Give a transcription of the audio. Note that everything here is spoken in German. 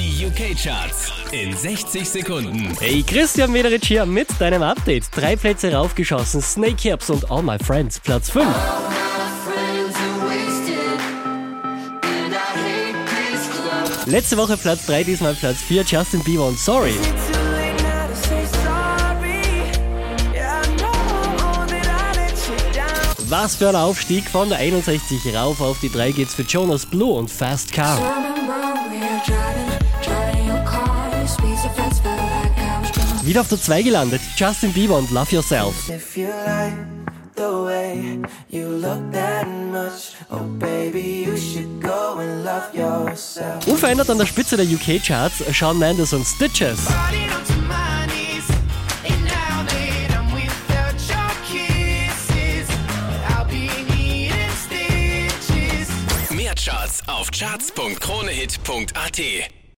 Die UK-Charts in 60 Sekunden. Hey, Christian Mederich hier mit deinem Update. Drei Plätze raufgeschossen. Snake Hips und All My Friends, Platz 5. Letzte Woche Platz 3, diesmal Platz 4, Justin Bieber und Sorry. Was für ein Aufstieg von der 61 rauf auf die 3 geht's für Jonas Blue und Fast Car. Wieder auf der 2 gelandet, Justin Bieber und Love Yourself. If you like the way you look that much, oh baby, you should go and love yourself. Unverändert an der Spitze der UK-Charts Shawn Mendes und stitches. Mehr Charts auf charts.kronehit.at.